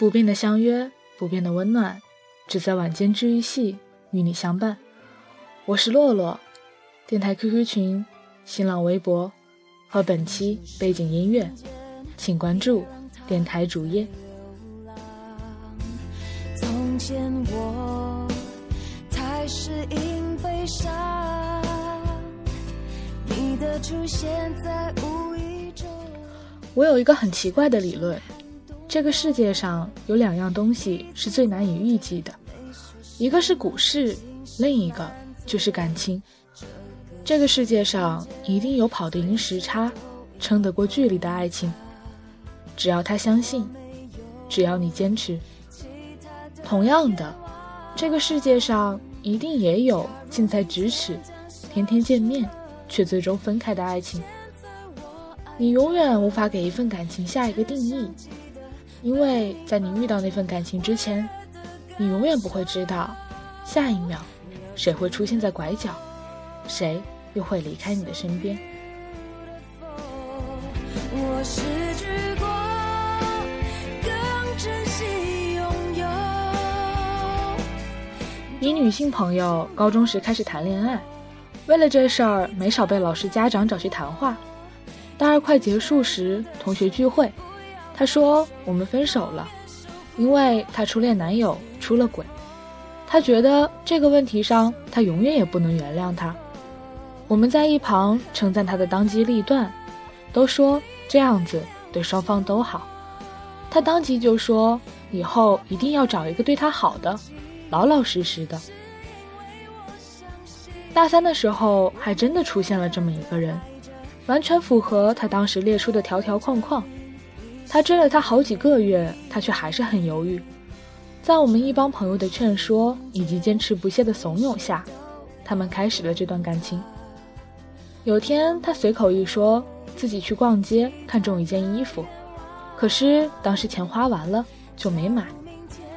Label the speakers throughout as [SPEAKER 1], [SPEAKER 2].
[SPEAKER 1] 不变的相约，不变的温暖，只在晚间治愈系与你相伴。我是洛洛，电台 QQ 群、新浪微博和本期背景音乐，请关注电台主页。从前我太适应悲伤，你的出现在无意中。我有一个很奇怪的理论，这个世界上有两样东西是最难以预计的，一个是股市，另一个。就是感情，这个世界上一定有跑得赢时差、撑得过距离的爱情。只要他相信，只要你坚持。同样的，这个世界上一定也有近在咫尺、天天见面却最终分开的爱情。你永远无法给一份感情下一个定义，因为在你遇到那份感情之前，你永远不会知道下一秒。谁会出现在拐角？谁又会离开你的身边？一女性朋友高中时开始谈恋爱，为了这事儿没少被老师家长找去谈话。大二快结束时，同学聚会，她说我们分手了，因为她初恋男友出了轨。她觉得这个问题上，她永远也不能原谅他。我们在一旁称赞他的当机立断，都说这样子对双方都好。他当即就说，以后一定要找一个对他好的，老老实实的。大三的时候，还真的出现了这么一个人，完全符合他当时列出的条条框框。他追了他好几个月，他却还是很犹豫。在我们一帮朋友的劝说以及坚持不懈的怂恿下，他们开始了这段感情。有天，他随口一说自己去逛街看中一件衣服，可是当时钱花完了就没买，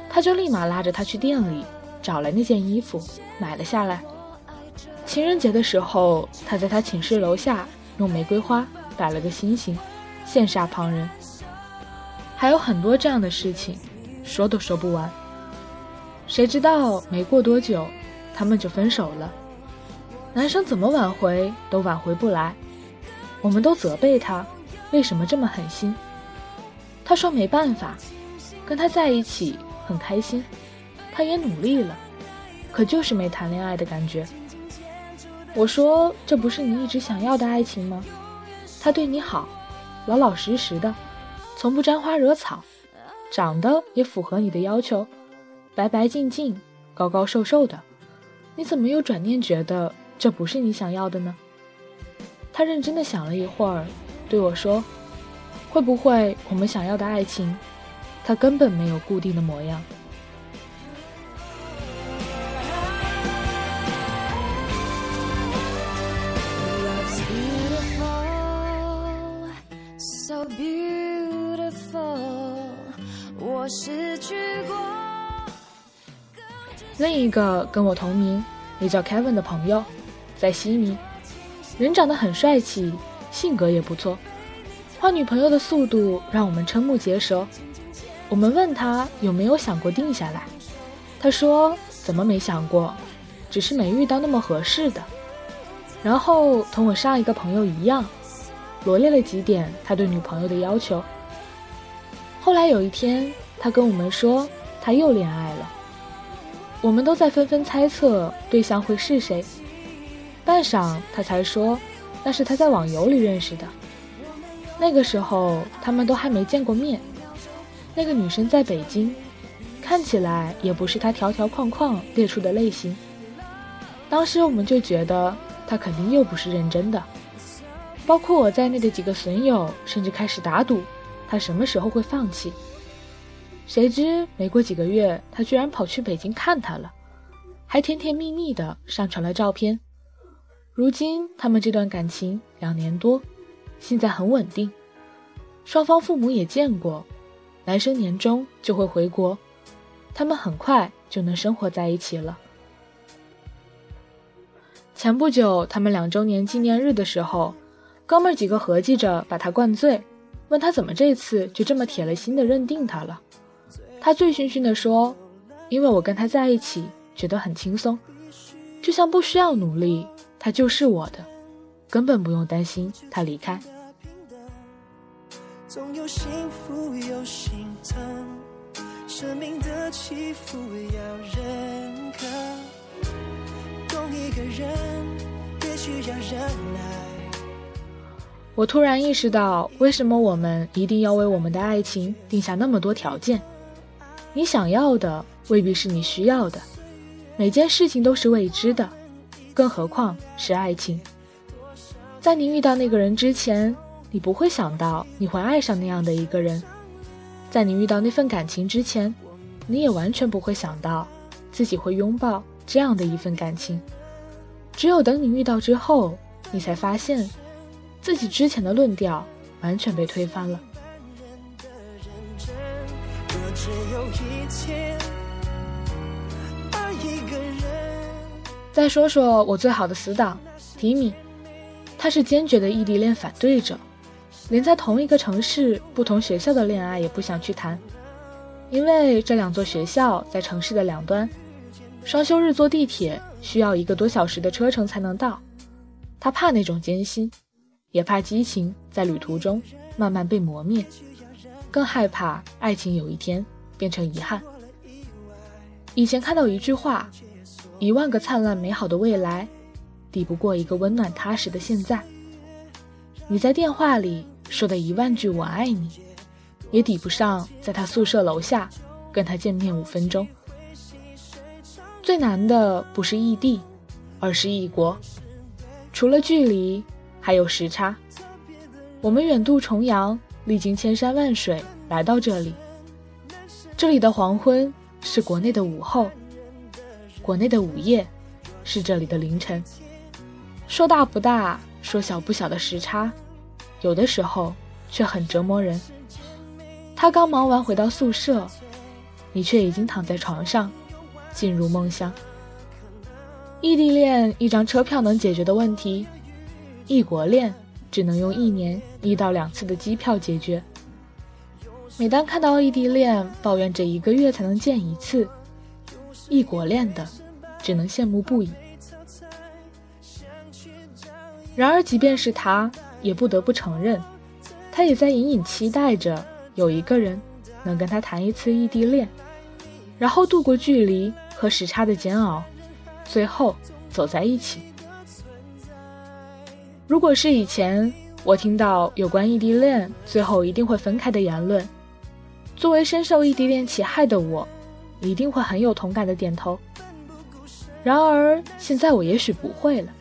[SPEAKER 1] 他就立马拉着他去店里找来那件衣服买了下来。情人节的时候，他在他寝室楼下用玫瑰花摆了个心形，羡煞旁人。还有很多这样的事情。说都说不完。谁知道没过多久，他们就分手了。男生怎么挽回都挽回不来，我们都责备他，为什么这么狠心？他说没办法，跟他在一起很开心，他也努力了，可就是没谈恋爱的感觉。我说这不是你一直想要的爱情吗？他对你好，老老实实的，从不沾花惹草。长得也符合你的要求，白白净净、高高瘦瘦的，你怎么又转念觉得这不是你想要的呢？他认真的想了一会儿，对我说：“会不会我们想要的爱情，它根本没有固定的模样？”另一个跟我同名也叫 Kevin 的朋友，在悉尼，人长得很帅气，性格也不错，换女朋友的速度让我们瞠目结舌。我们问他有没有想过定下来，他说怎么没想过，只是没遇到那么合适的。然后同我上一个朋友一样，罗列了几点他对女朋友的要求。后来有一天。他跟我们说，他又恋爱了。我们都在纷纷猜测对象会是谁。半晌，他才说，那是他在网游里认识的。那个时候，他们都还没见过面。那个女生在北京，看起来也不是他条条框框列出的类型。当时我们就觉得他肯定又不是认真的。包括我在内的几个损友，甚至开始打赌，他什么时候会放弃。谁知没过几个月，他居然跑去北京看他了，还甜甜蜜蜜的上传了照片。如今他们这段感情两年多，现在很稳定，双方父母也见过，男生年终就会回国，他们很快就能生活在一起了。前不久他们两周年纪念日的时候，哥们几个合计着把他灌醉，问他怎么这次就这么铁了心的认定他了。他醉醺醺地说：“因为我跟他在一起，觉得很轻松，就像不需要努力，他就是我的，根本不用担心他离开。”总有幸福有心疼，生命的起伏要认可。懂一个人，也需要忍耐。我突然意识到，为什么我们一定要为我们的爱情定下那么多条件？你想要的未必是你需要的，每件事情都是未知的，更何况是爱情。在你遇到那个人之前，你不会想到你会爱上那样的一个人；在你遇到那份感情之前，你也完全不会想到自己会拥抱这样的一份感情。只有等你遇到之后，你才发现。自己之前的论调完全被推翻了。一切，爱一个人。再说说我最好的死党提米，他是坚决的异地恋反对者，连在同一个城市、不同学校的恋爱也不想去谈，因为这两座学校在城市的两端，双休日坐地铁需要一个多小时的车程才能到，他怕那种艰辛。也怕激情在旅途中慢慢被磨灭，更害怕爱情有一天变成遗憾。以前看到一句话：“一万个灿烂美好的未来，抵不过一个温暖踏实的现在。”你在电话里说的一万句“我爱你”，也抵不上在他宿舍楼下跟他见面五分钟。最难的不是异地，而是异国，除了距离。还有时差，我们远渡重洋，历经千山万水来到这里。这里的黄昏是国内的午后，国内的午夜是这里的凌晨。说大不大，说小不小的时差，有的时候却很折磨人。他刚忙完回到宿舍，你却已经躺在床上，进入梦乡。异地恋一张车票能解决的问题。异国恋只能用一年一到两次的机票解决。每当看到异地恋抱怨这一个月才能见一次，异国恋的只能羡慕不已。然而，即便是他，也不得不承认，他也在隐隐期待着有一个人能跟他谈一次异地恋，然后度过距离和时差的煎熬，最后走在一起。如果是以前，我听到有关异地恋最后一定会分开的言论，作为深受异地恋其害的我，一定会很有同感的点头。然而现在我也许不会了。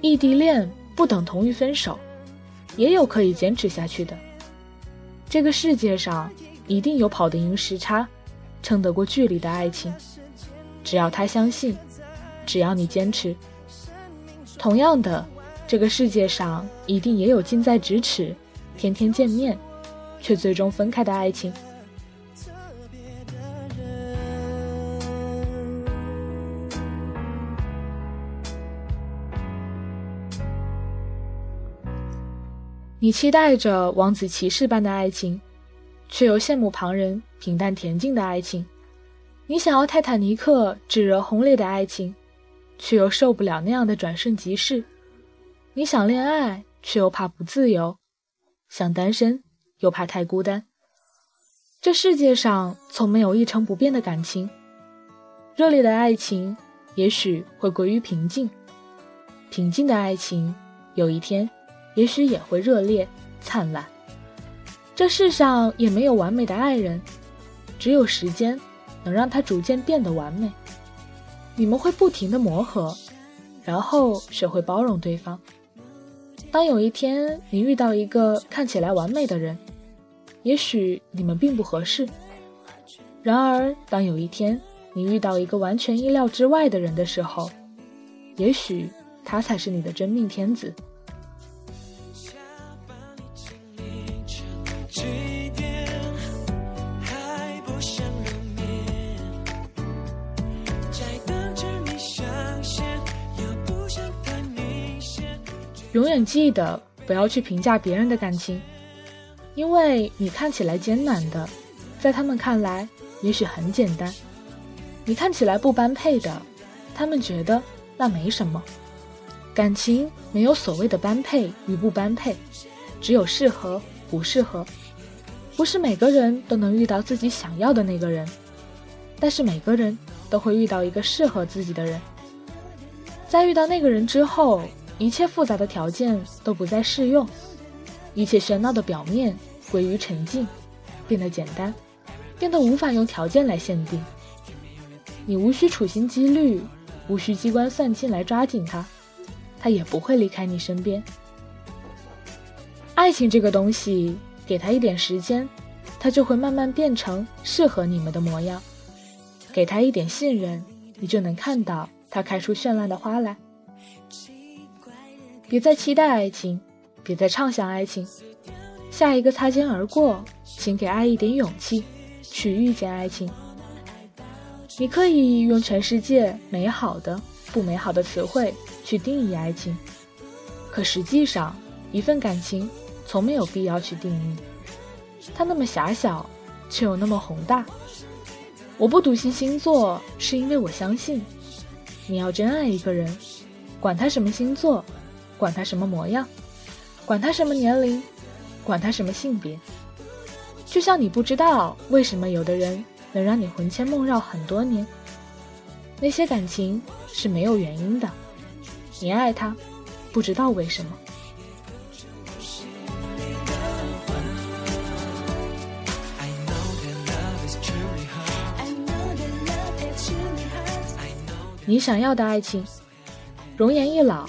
[SPEAKER 1] 异地恋不等同于分手，也有可以坚持下去的。这个世界上一定有跑得赢时差、撑得过距离的爱情，只要他相信，只要你坚持。同样的。这个世界上一定也有近在咫尺、天天见面，却最终分开的爱情。你期待着王子骑士般的爱情，却又羡慕旁人平淡恬静的爱情；你想要泰坦尼克炙热轰烈的爱情，却又受不了那样的转瞬即逝。你想恋爱，却又怕不自由；想单身，又怕太孤单。这世界上从没有一成不变的感情。热烈的爱情也许会归于平静，平静的爱情有一天也许也会热烈灿烂。这世上也没有完美的爱人，只有时间能让他逐渐变得完美。你们会不停的磨合，然后学会包容对方。当有一天你遇到一个看起来完美的人，也许你们并不合适。然而，当有一天你遇到一个完全意料之外的人的时候，也许他才是你的真命天子。永远记得不要去评价别人的感情，因为你看起来艰难的，在他们看来，也许很简单。你看起来不般配的，他们觉得那没什么。感情没有所谓的般配与不般配，只有适合不适合。不是每个人都能遇到自己想要的那个人，但是每个人都会遇到一个适合自己的人。在遇到那个人之后，一切复杂的条件都不再适用，一切喧闹的表面归于沉静，变得简单，变得无法用条件来限定。你无需处心积虑，无需机关算尽来抓紧他。他也不会离开你身边。爱情这个东西，给他一点时间，他就会慢慢变成适合你们的模样。给他一点信任，你就能看到他开出绚烂的花来。别再期待爱情，别再畅想爱情。下一个擦肩而过，请给爱一点勇气，去遇见爱情。你可以用全世界美好的、不美好的词汇。去定义爱情，可实际上，一份感情从没有必要去定义。它那么狭小，却又那么宏大。我不笃信星座，是因为我相信，你要真爱一个人，管他什么星座，管他什么模样，管他什么年龄，管他什么性别。就像你不知道为什么有的人能让你魂牵梦绕很多年，那些感情是没有原因的。你爱他，不知道为什么。你想要的爱情，容颜易老，